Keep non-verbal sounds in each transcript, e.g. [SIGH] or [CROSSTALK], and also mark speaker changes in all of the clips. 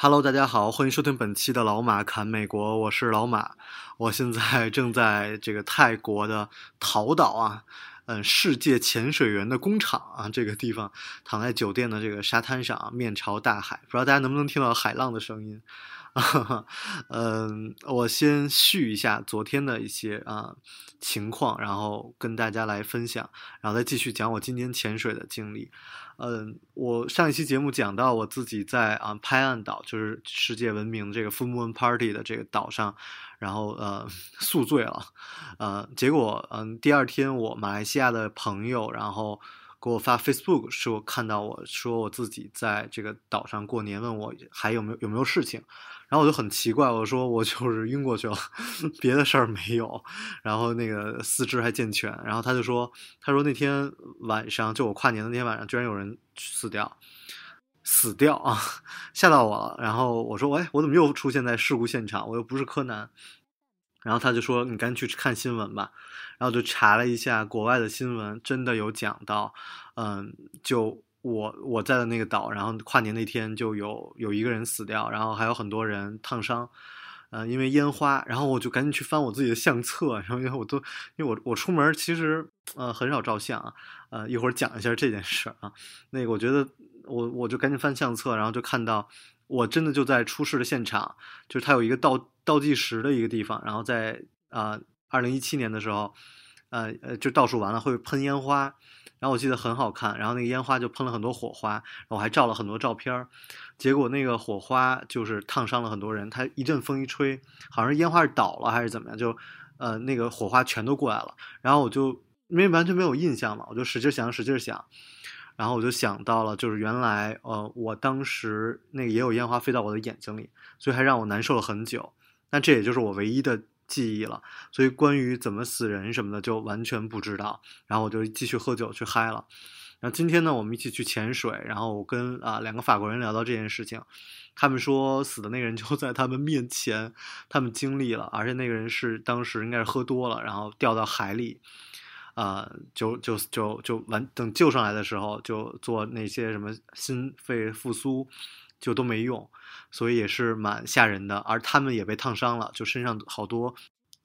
Speaker 1: Hello，大家好，欢迎收听本期的老马侃美国，我是老马。我现在正在这个泰国的桃岛啊，嗯，世界潜水员的工厂啊，这个地方躺在酒店的这个沙滩上，面朝大海，不知道大家能不能听到海浪的声音。[LAUGHS] 嗯，我先续一下昨天的一些啊情况，然后跟大家来分享，然后再继续讲我今天潜水的经历。嗯，我上一期节目讲到我自己在啊拍案岛，就是世界闻名的这个 Full Moon Party 的这个岛上，然后呃 [LAUGHS] 宿醉了，呃，结果嗯第二天我马来西亚的朋友然后给我发 Facebook 说看到我说我自己在这个岛上过年，问我还有没有有没有事情，然后我就很奇怪，我说我就是晕过去了，[LAUGHS] 别的事儿没有，然后那个四肢还健全，然后他就说他说那天晚上就我跨年的那天晚上，居然有人死掉。死掉啊！[LAUGHS] 吓到我了。然后我说：“哎，我怎么又出现在事故现场？我又不是柯南。”然后他就说：“你赶紧去看新闻吧。”然后就查了一下国外的新闻，真的有讲到，嗯，就我我在的那个岛，然后跨年那天就有有一个人死掉，然后还有很多人烫伤。呃，因为烟花，然后我就赶紧去翻我自己的相册，然后因为我都，因为我我出门其实呃很少照相啊，呃一会儿讲一下这件事啊，那个我觉得我我就赶紧翻相册，然后就看到我真的就在出事的现场，就是它有一个倒倒计时的一个地方，然后在啊二零一七年的时候，呃呃就倒数完了会喷烟花。然后我记得很好看，然后那个烟花就喷了很多火花，然后我还照了很多照片儿，结果那个火花就是烫伤了很多人，它一阵风一吹，好像烟花是倒了还是怎么样，就呃那个火花全都过来了，然后我就因为完全没有印象嘛，我就使劲想使劲想，然后我就想到了，就是原来呃我当时那个也有烟花飞到我的眼睛里，所以还让我难受了很久，那这也就是我唯一的。记忆了，所以关于怎么死人什么的就完全不知道。然后我就继续喝酒去嗨了。然后今天呢，我们一起去潜水，然后我跟啊两个法国人聊到这件事情，他们说死的那个人就在他们面前，他们经历了，而且那个人是当时应该是喝多了，然后掉到海里，啊、就就就就完等救上来的时候，就做那些什么心肺复苏。就都没用，所以也是蛮吓人的。而他们也被烫伤了，就身上好多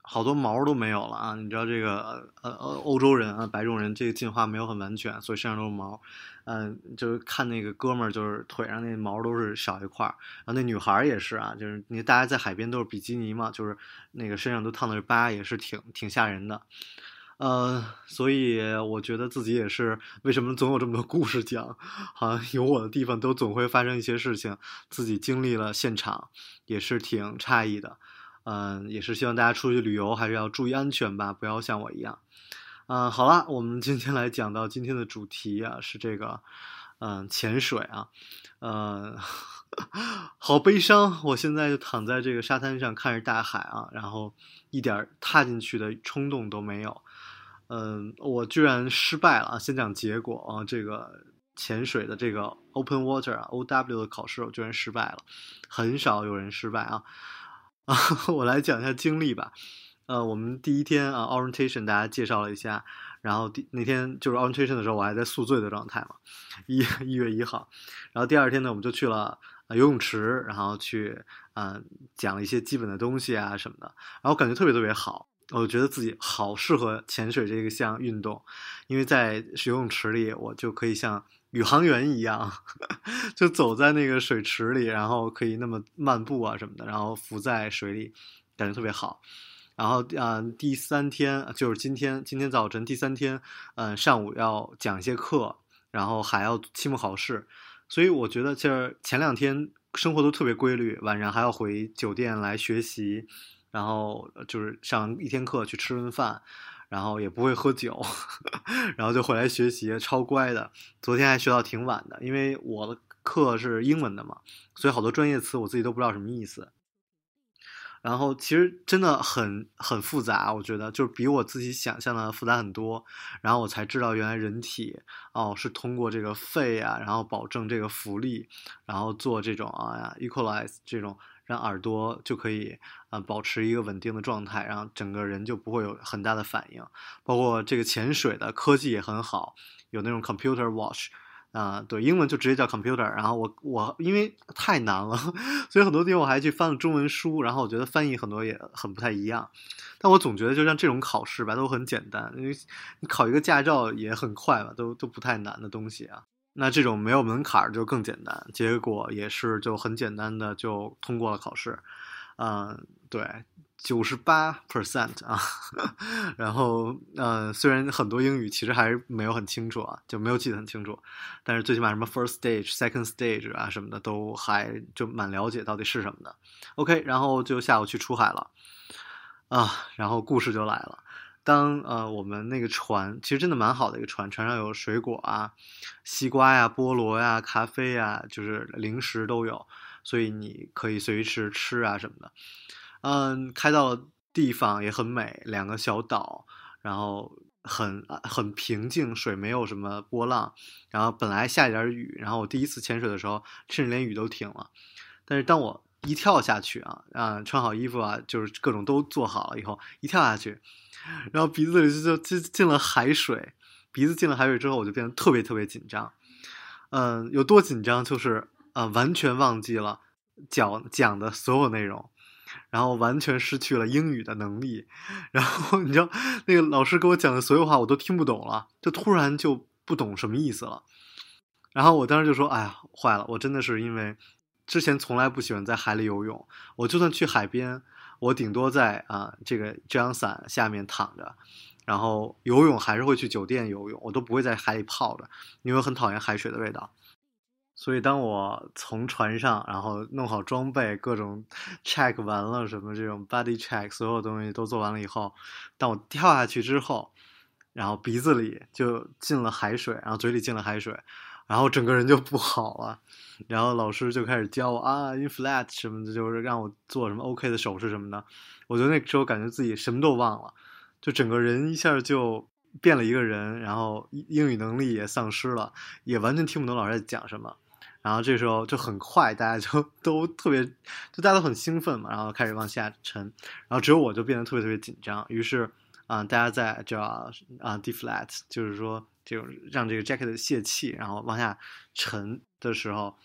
Speaker 1: 好多毛都没有了啊！你知道这个呃呃欧洲人啊白种人这个进化没有很完全，所以身上都是毛。嗯，就是看那个哥们儿，就是腿上那毛都是少一块儿。然后那女孩也是啊，就是你大家在海边都是比基尼嘛，就是那个身上都烫的是疤，也是挺挺吓人的。呃，所以我觉得自己也是，为什么总有这么多故事讲？好像有我的地方都总会发生一些事情，自己经历了现场，也是挺诧异的。嗯、也是希望大家出去旅游还是要注意安全吧，不要像我一样。嗯、好了，我们今天来讲到今天的主题啊，是这个，嗯、潜水啊，呃，[LAUGHS] 好悲伤。我现在就躺在这个沙滩上看着大海啊，然后一点踏进去的冲动都没有。嗯，我居然失败了！先讲结果啊，这个潜水的这个 Open Water 啊 OW 的考试我居然失败了，很少有人失败啊 [LAUGHS] 啊！我来讲一下经历吧。呃，我们第一天啊 orientation 大家介绍了一下，然后第那天就是 orientation 的时候，我还在宿醉的状态嘛，一一月一号，然后第二天呢，我们就去了、游泳池，然后去嗯、讲了一些基本的东西啊什么的，然后感觉特别特别好。我觉得自己好适合潜水这个项运动，因为在游泳池里，我就可以像宇航员一样，[LAUGHS] 就走在那个水池里，然后可以那么漫步啊什么的，然后浮在水里，感觉特别好。然后啊、第三天就是今天，今天早晨第三天，嗯、上午要讲一些课，然后还要期末考试，所以我觉得就是前两天生活都特别规律，晚上还要回酒店来学习。然后就是上一天课去吃顿饭，然后也不会喝酒，[LAUGHS] 然后就回来学习，超乖的。昨天还学到挺晚的，因为我的课是英文的嘛，所以好多专业词我自己都不知道什么意思。然后其实真的很很复杂，我觉得就是比我自己想象的复杂很多。然后我才知道，原来人体哦是通过这个肺啊，然后保证这个浮力，然后做这种啊 equalize 这种，让耳朵就可以啊保持一个稳定的状态，然后整个人就不会有很大的反应。包括这个潜水的科技也很好，有那种 computer watch。啊，对，英文就直接叫 computer。然后我我因为太难了，[LAUGHS] 所以很多地方我还去翻了中文书。然后我觉得翻译很多也很不太一样。但我总觉得就像这种考试吧，都很简单，因为你考一个驾照也很快吧，都都不太难的东西啊。那这种没有门槛就更简单，结果也是就很简单的就通过了考试。嗯，对。九十八 percent 啊，[LAUGHS] 然后呃，虽然很多英语其实还是没有很清楚啊，就没有记得很清楚，但是最起码什么 first stage、second stage 啊什么的都还就蛮了解到底是什么的。OK，然后就下午去出海了啊，然后故事就来了。当呃我们那个船其实真的蛮好的一个船，船上有水果啊，西瓜呀、菠萝呀、咖啡呀，就是零食都有，所以你可以随时吃啊什么的。嗯，开到了地方也很美，两个小岛，然后很很平静，水没有什么波浪，然后本来下一点雨，然后我第一次潜水的时候，甚至连雨都停了，但是当我一跳下去啊，啊，穿好衣服啊，就是各种都做好了以后，一跳下去，然后鼻子里就就进了海水，鼻子进了海水之后，我就变得特别特别紧张，嗯，有多紧张就是啊，完全忘记了讲讲的所有内容。然后完全失去了英语的能力，[LAUGHS] 然后你知道那个老师给我讲的所有话我都听不懂了，就突然就不懂什么意思了。然后我当时就说：“哎呀，坏了！我真的是因为之前从来不喜欢在海里游泳，我就算去海边，我顶多在啊这个遮阳伞下面躺着，然后游泳还是会去酒店游泳，我都不会在海里泡着，因为很讨厌海水的味道。”所以，当我从船上，然后弄好装备，各种 check 完了，什么这种 body check，所有东西都做完了以后，当我跳下去之后，然后鼻子里就进了海水，然后嘴里进了海水，然后整个人就不好了。然后老师就开始教我啊，in flat 什么的，就是让我做什么 OK 的手势什么的。我觉得那时候感觉自己什么都忘了，就整个人一下就变了一个人，然后英语能力也丧失了，也完全听不懂老师在讲什么。然后这时候就很快，大家就都特别，就大家都很兴奋嘛，然后开始往下沉，然后只有我就变得特别特别紧张。于是，啊，大家在就要啊 deflate，就是说这种让这个 jacket 泄气，然后往下沉的时候，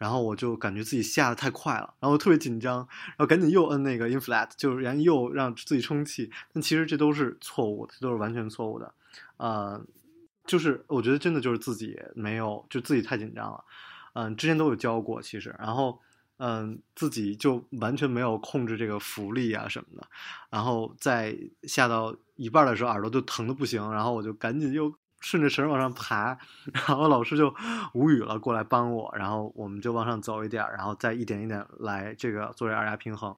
Speaker 1: 然后我就感觉自己下的太快了，然后特别紧张，然后赶紧又摁那个 inflate，就是然后又让自己充气。但其实这都是错误的，这都是完全错误的。呃，就是我觉得真的就是自己没有，就自己太紧张了。嗯，之前都有教过，其实，然后，嗯，自己就完全没有控制这个浮力啊什么的，然后在下到一半的时候，耳朵就疼的不行，然后我就赶紧又顺着绳往上爬，[LAUGHS] 然后老师就无语了，过来帮我，然后我们就往上走一点，然后再一点一点来这个做这耳压平衡，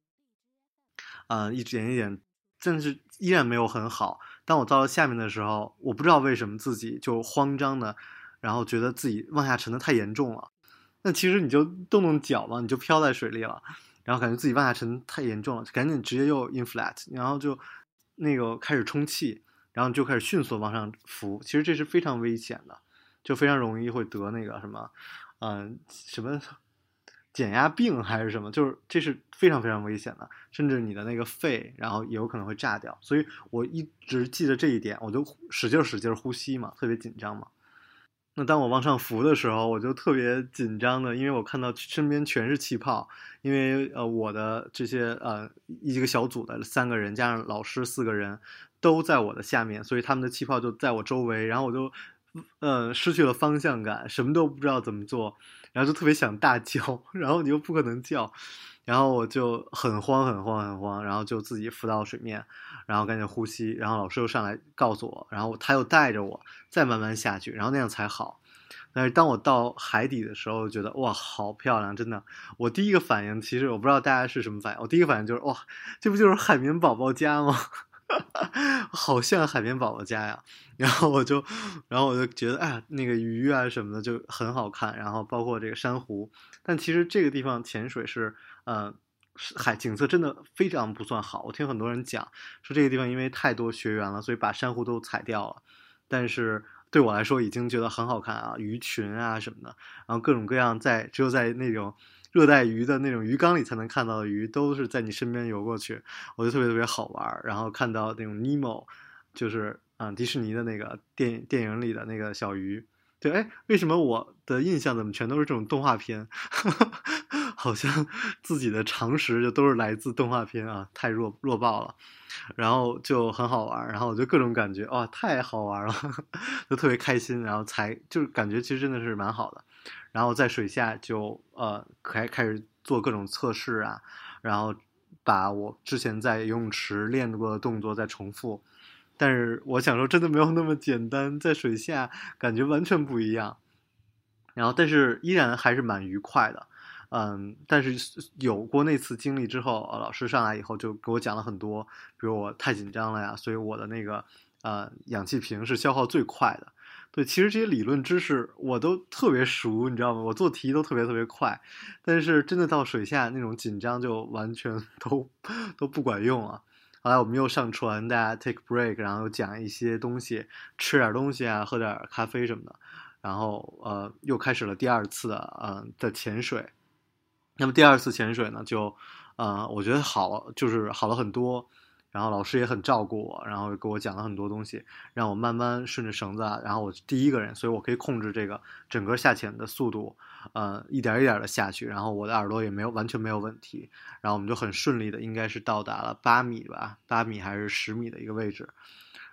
Speaker 1: 嗯，一点一点，但是依然没有很好。当我到了下面的时候，我不知道为什么自己就慌张的，然后觉得自己往下沉的太严重了。那其实你就动动脚嘛，你就飘在水里了，然后感觉自己往下沉太严重了，赶紧直接又 in flat，然后就那个开始充气，然后就开始迅速往上浮。其实这是非常危险的，就非常容易会得那个什么，嗯，什么减压病还是什么，就是这是非常非常危险的，甚至你的那个肺，然后也有可能会炸掉。所以我一直记得这一点，我就使劲使劲呼吸嘛，特别紧张嘛。那当我往上浮的时候，我就特别紧张的，因为我看到身边全是气泡，因为呃我的这些呃一个小组的三个人加上老师四个人都在我的下面，所以他们的气泡就在我周围，然后我就呃失去了方向感，什么都不知道怎么做，然后就特别想大叫，[LAUGHS] 然后你又不可能叫。然后我就很慌很慌很慌，然后就自己浮到水面，然后赶紧呼吸，然后老师又上来告诉我，然后他又带着我再慢慢下去，然后那样才好。但是当我到海底的时候，觉得哇，好漂亮，真的。我第一个反应其实我不知道大家是什么反应，我第一个反应就是哇，这不就是海绵宝宝家吗？[LAUGHS] 好像海绵宝宝家呀。然后我就，然后我就觉得，哎呀，那个鱼啊什么的就很好看，然后包括这个珊瑚。但其实这个地方潜水是，呃，海景色真的非常不算好。我听很多人讲说这个地方因为太多学员了，所以把珊瑚都踩掉了。但是对我来说已经觉得很好看啊，鱼群啊什么的，然后各种各样在只有在那种热带鱼的那种鱼缸里才能看到的鱼，都是在你身边游过去，我觉得特别特别好玩。然后看到那种尼莫，就是啊迪士尼的那个电电影里的那个小鱼。对，哎，为什么我的印象怎么全都是这种动画片？好像 [LAUGHS] 自己的常识就都是来自动画片啊，太弱弱爆了。然后就很好玩，然后我就各种感觉哇，太好玩了，[LAUGHS] 就特别开心。然后才就是感觉其实真的是蛮好的。然后在水下就呃开开始做各种测试啊，然后把我之前在游泳池练过的动作再重复。但是我想说，真的没有那么简单，在水下感觉完全不一样。然后，但是依然还是蛮愉快的，嗯。但是有过那次经历之后，老师上来以后就给我讲了很多，比如我太紧张了呀，所以我的那个呃氧气瓶是消耗最快的。对，其实这些理论知识我都特别熟，你知道吗？我做题都特别特别快，但是真的到水下那种紧张就完全 [LAUGHS] 都都不管用啊。后来我们又上船，大家 take break，然后又讲一些东西，吃点东西啊，喝点咖啡什么的，然后呃，又开始了第二次的嗯的潜水。那么第二次潜水呢，就呃，我觉得好，就是好了很多。然后老师也很照顾我，然后给我讲了很多东西，让我慢慢顺着绳子啊，然后我第一个人，所以我可以控制这个整个下潜的速度，呃，一点一点的下去，然后我的耳朵也没有完全没有问题，然后我们就很顺利的，应该是到达了八米吧，八米还是十米的一个位置，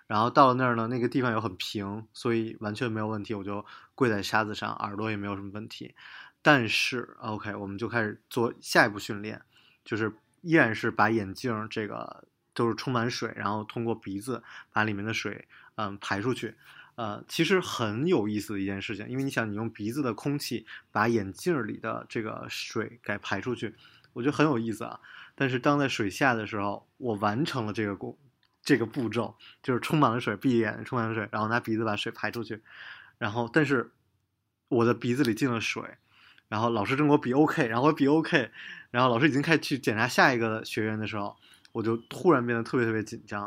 Speaker 1: 然后到了那儿呢，那个地方又很平，所以完全没有问题，我就跪在沙子上，耳朵也没有什么问题，但是 OK，我们就开始做下一步训练，就是依然是把眼镜这个。都是充满水，然后通过鼻子把里面的水嗯排出去，呃，其实很有意思的一件事情，因为你想，你用鼻子的空气把眼镜里的这个水给排出去，我觉得很有意思啊。但是当在水下的时候，我完成了这个工这个步骤，就是充满了水，闭眼充满了水，然后拿鼻子把水排出去，然后但是我的鼻子里进了水，然后老师正给我比 OK，然后我比 OK，然后老师已经开始去检查下一个学员的时候。我就突然变得特别特别紧张，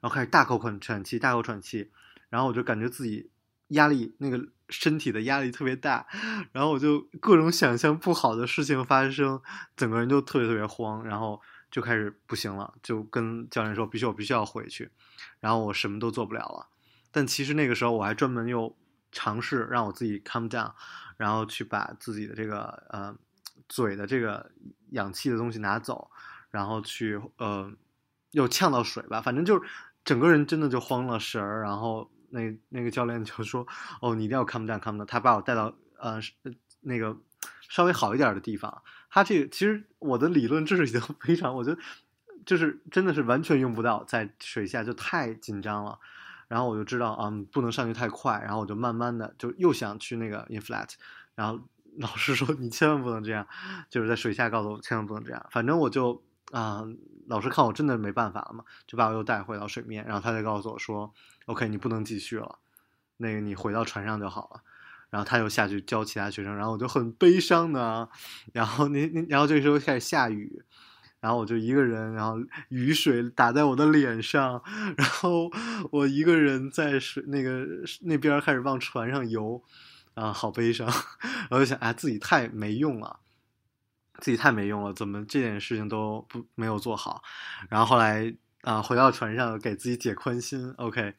Speaker 1: 然后开始大口喘喘气，大口喘气，然后我就感觉自己压力那个身体的压力特别大，然后我就各种想象不好的事情发生，整个人就特别特别慌，然后就开始不行了，就跟教练说必须我必须要回去，然后我什么都做不了了。但其实那个时候我还专门又尝试让我自己 calm down，然后去把自己的这个呃嘴的这个氧气的东西拿走。然后去呃，又呛到水吧，反正就是整个人真的就慌了神儿。然后那那个教练就说：“哦，你一定要 come down come down。”他把我带到呃那个稍微好一点的地方。他这个其实我的理论知识已经 [LAUGHS] 非常，我觉得就是真的是完全用不到，在水下就太紧张了。然后我就知道，嗯，不能上去太快。然后我就慢慢的就又想去那个 inflat。然后老师说：“你千万不能这样，就是在水下告诉我千万不能这样。”反正我就。啊，老师看我真的没办法了嘛，就把我又带回到水面，然后他就告诉我说：“OK，你不能继续了，那个你回到船上就好了。”然后他又下去教其他学生，然后我就很悲伤的，然后那那然后这个时候开始下雨，然后我就一个人，然后雨水打在我的脸上，然后我一个人在水那个那边开始往船上游，啊，好悲伤，[LAUGHS] 然后就想，哎，自己太没用了。自己太没用了，怎么这件事情都不没有做好？然后后来啊，回到船上给自己解宽心。OK，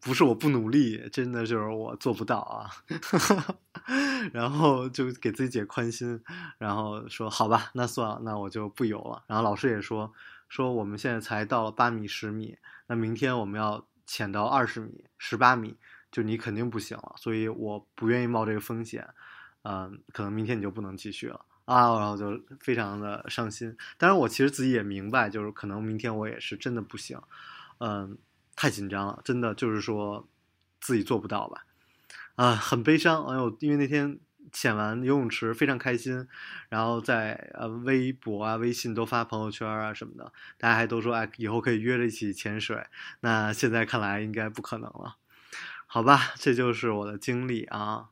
Speaker 1: 不是我不努力，真的就是我做不到啊。[LAUGHS] 然后就给自己解宽心，然后说好吧，那算了，那我就不游了。然后老师也说说我们现在才到了八米、十米，那明天我们要潜到二十米、十八米，就你肯定不行了。所以我不愿意冒这个风险，嗯，可能明天你就不能继续了。啊，然后就非常的伤心。当然，我其实自己也明白，就是可能明天我也是真的不行，嗯，太紧张了，真的就是说自己做不到吧，啊，很悲伤。哎呦，因为那天潜完游泳池非常开心，然后在呃微博啊、微信都发朋友圈啊什么的，大家还都说哎以后可以约着一起潜水。那现在看来应该不可能了，好吧？这就是我的经历啊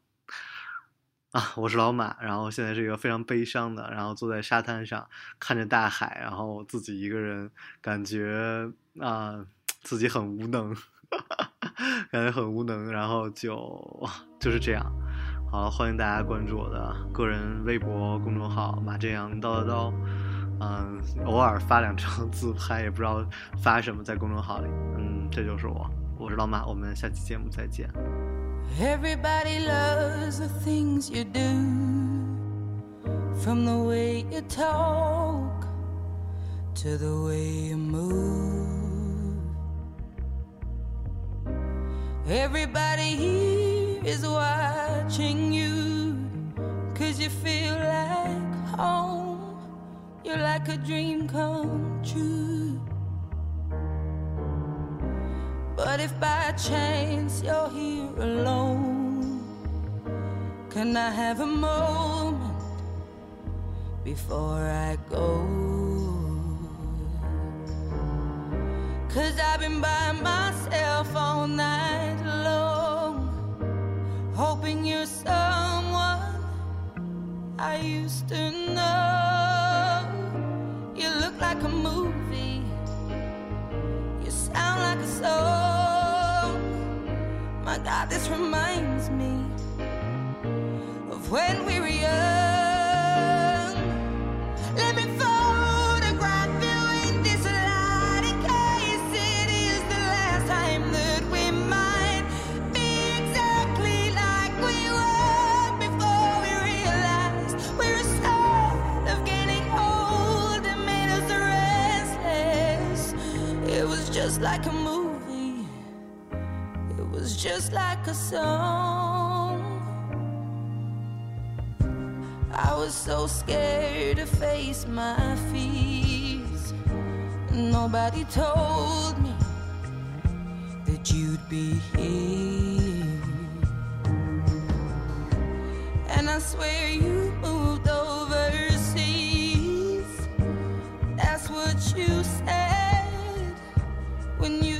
Speaker 1: 啊！我是老马，然后现在是一个非常悲伤的，然后坐在沙滩上看着大海，然后自己一个人，感觉啊自己很无能，[LAUGHS] 感觉很无能，然后就就是这样。好了，欢迎大家关注我的个人微博公众号“马正阳叨叨叨”，嗯，偶尔发两张自拍，也不知道发什么在公众号里。嗯，这就是我，我是老马，我们下期节目再见。
Speaker 2: Everybody loves the things you do, from the way you talk to the way you move. Everybody here is watching you, cause you feel like home. You're like a dream come true. But if by chance you're here alone, can I have a moment before I go? Cause I've been by myself all night long, hoping you're someone I used to know. You look like a movie. You sound like a song. God, this reminds me of when we were young. Let me photograph you in this light in case it is the last time that we might be exactly like we were before we realized we were scared of getting old and made us restless. It was just like a movie. Just like a song. I was so scared to face my fears. Nobody told me that you'd be here. And I swear you moved overseas. That's what you said when you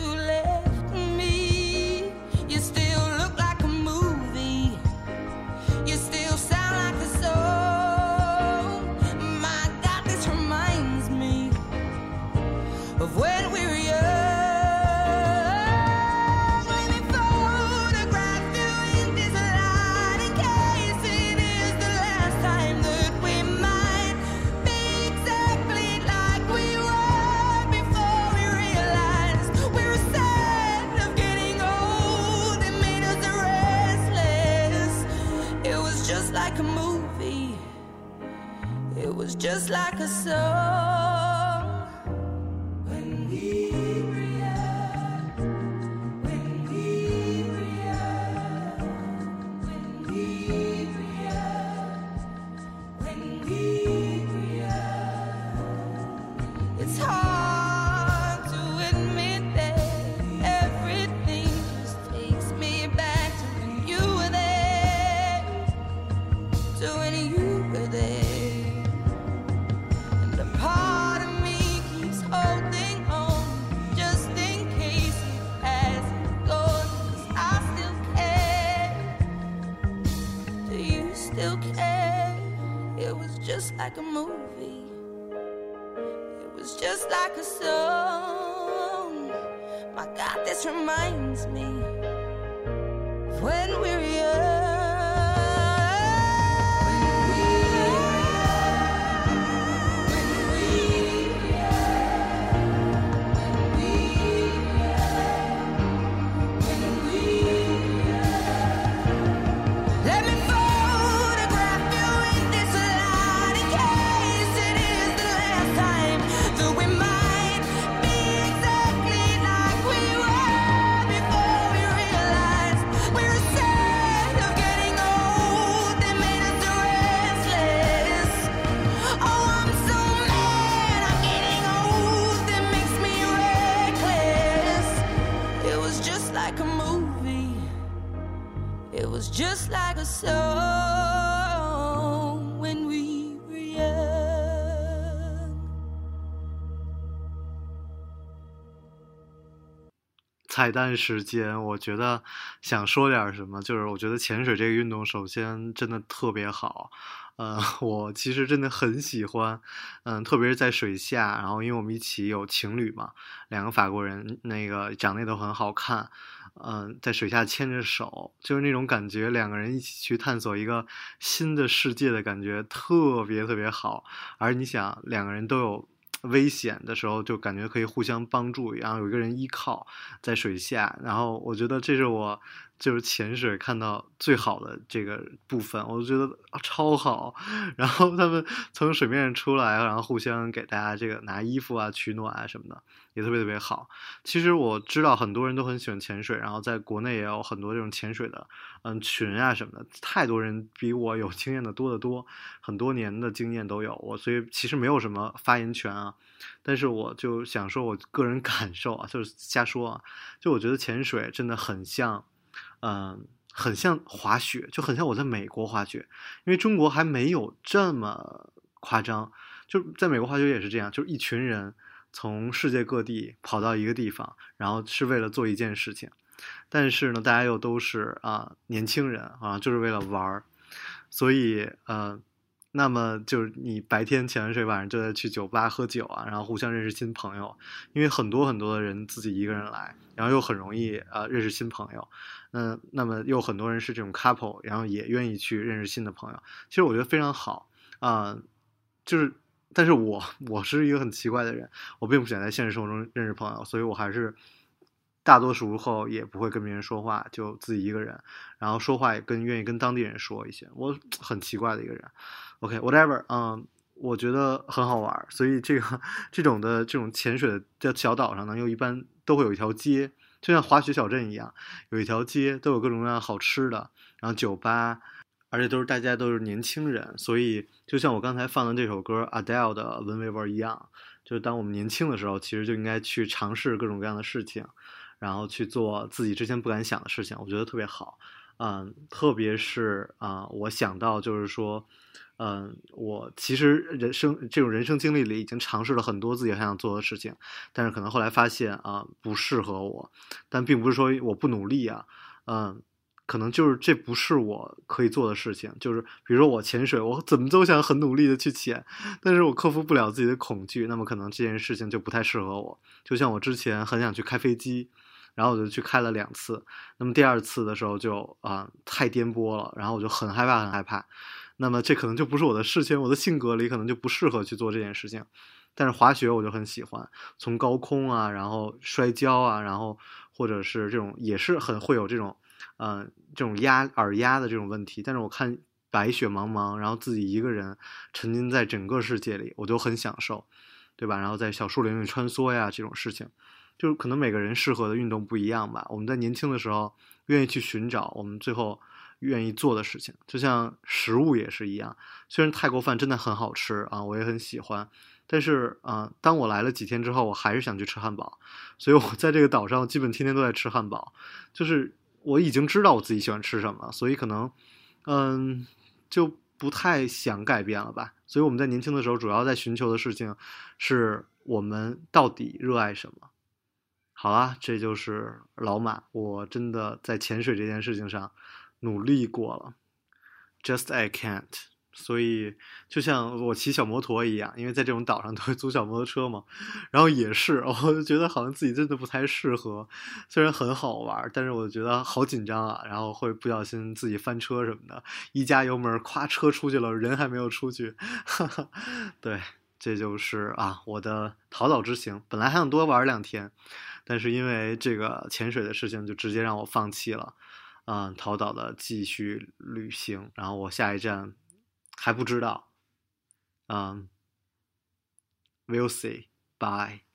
Speaker 1: 菜单时间，我觉得想说点什么，就是我觉得潜水这个运动，首先真的特别好，呃，[LAUGHS] 我其实真的很喜欢，嗯，特别是在水下，然后因为我们一起有情侣嘛，两个法国人，那个长得都很好看，嗯，在水下牵着手，就是那种感觉，两个人一起去探索一个新的世界的感觉，特别特别好。而你想，两个人都有危险的时候，就感觉可以互相帮助，然后有一个人依靠在水下，然后我觉得这是我就是潜水看到最好的这个部分，我就觉得、超好。[LAUGHS] 然后他们从水面上出来，然后互相给大家这个拿衣服啊、取暖啊什么的，也特别特别好。其实我知道很多人都很喜欢潜水，然后在国内也有很多这种潜水的嗯群啊什么的，太多人比我有经验的多得多，很多年的经验都有我，所以其实没有什么发言权啊。但是我就想说，我个人感受啊，就是瞎说啊，就我觉得潜水真的很像，嗯、很像滑雪，就很像我在美国滑雪，因为中国还没有这么夸张。就在美国滑雪也是这样，就是一群人从世界各地跑到一个地方，然后是为了做一件事情。但是呢，大家又都是啊、年轻人啊，就是为了玩儿，所以嗯，那么就是你白天潜完水，晚上就得去酒吧喝酒啊，然后互相认识新朋友，因为很多很多的人自己一个人来，然后又很容易啊、认识新朋友，嗯、那么又很多人是这种 couple，然后也愿意去认识新的朋友，其实我觉得非常好啊、就是。但是我我是一个很奇怪的人，我并不想在现实生活中认识朋友，所以我还是大多数候也不会跟别人说话，就自己一个人，然后说话也更愿意跟当地人说一些。我 [TSK] 很奇怪的一个人。OK，whatever，、嗯，我觉得很好玩，所以这个这种的这种潜水的在小岛上呢，又一般都会有一条街，就像滑雪小镇一样，有一条街都有各种各样好吃的，然后酒吧。而且都是大家都是年轻人，所以就像我刚才放的这首歌 Adele 的《When We Were Young》，就是当我们年轻的时候，其实就应该去尝试各种各样的事情，然后去做自己之前不敢想的事情，我觉得特别好。嗯，特别是啊、我想到就是说，嗯，我其实人生这种人生经历里已经尝试了很多自己很想做的事情，但是可能后来发现啊、不适合我，但并不是说我不努力啊，嗯。可能就是这不是我可以做的事情，就是比如说我潜水，我怎么都想很努力的去潜，但是我克服不了自己的恐惧，那么可能这件事情就不太适合我。就像我之前很想去开飞机，然后我就去开了两次，那么第二次的时候就啊、太颠簸了，然后我就很害怕很害怕，那么这可能就不是我的事情，我的性格里可能就不适合去做这件事情。但是滑雪我就很喜欢，从高空啊，然后摔跤啊，然后或者是这种也是很会有这种，嗯、这种压耳压的这种问题。但是我看白雪茫茫，然后自己一个人沉浸在整个世界里，我就很享受，对吧？然后在小树林里穿梭呀，这种事情，就是可能每个人适合的运动不一样吧。我们在年轻的时候愿意去寻找我们最后愿意做的事情，就像食物也是一样。虽然泰国饭真的很好吃啊，我也很喜欢，但是啊、当我来了几天之后，我还是想去吃汉堡，所以我在这个岛上基本天天都在吃汉堡，就是我已经知道我自己喜欢吃什么，所以可能嗯就不太想改变了吧。所以我们在年轻的时候，主要在寻求的事情是我们到底热爱什么。好啦，这就是老马，我真的在潜水这件事情上努力过了，just I can't。所以就像我骑小摩托一样，因为在这种岛上都会租小摩托车嘛，然后也是，我就觉得好像自己真的不太适合，虽然很好玩，但是我觉得好紧张啊，然后会不小心自己翻车什么的，一加油门，咵车出去了，人还没有出去，哈哈，对，这就是啊我的淘岛之行，本来还想多玩两天，但是因为这个潜水的事情，就直接让我放弃了。嗯，逃岛的继续旅行，然后我下一站还不知道。嗯，we'll see. Bye.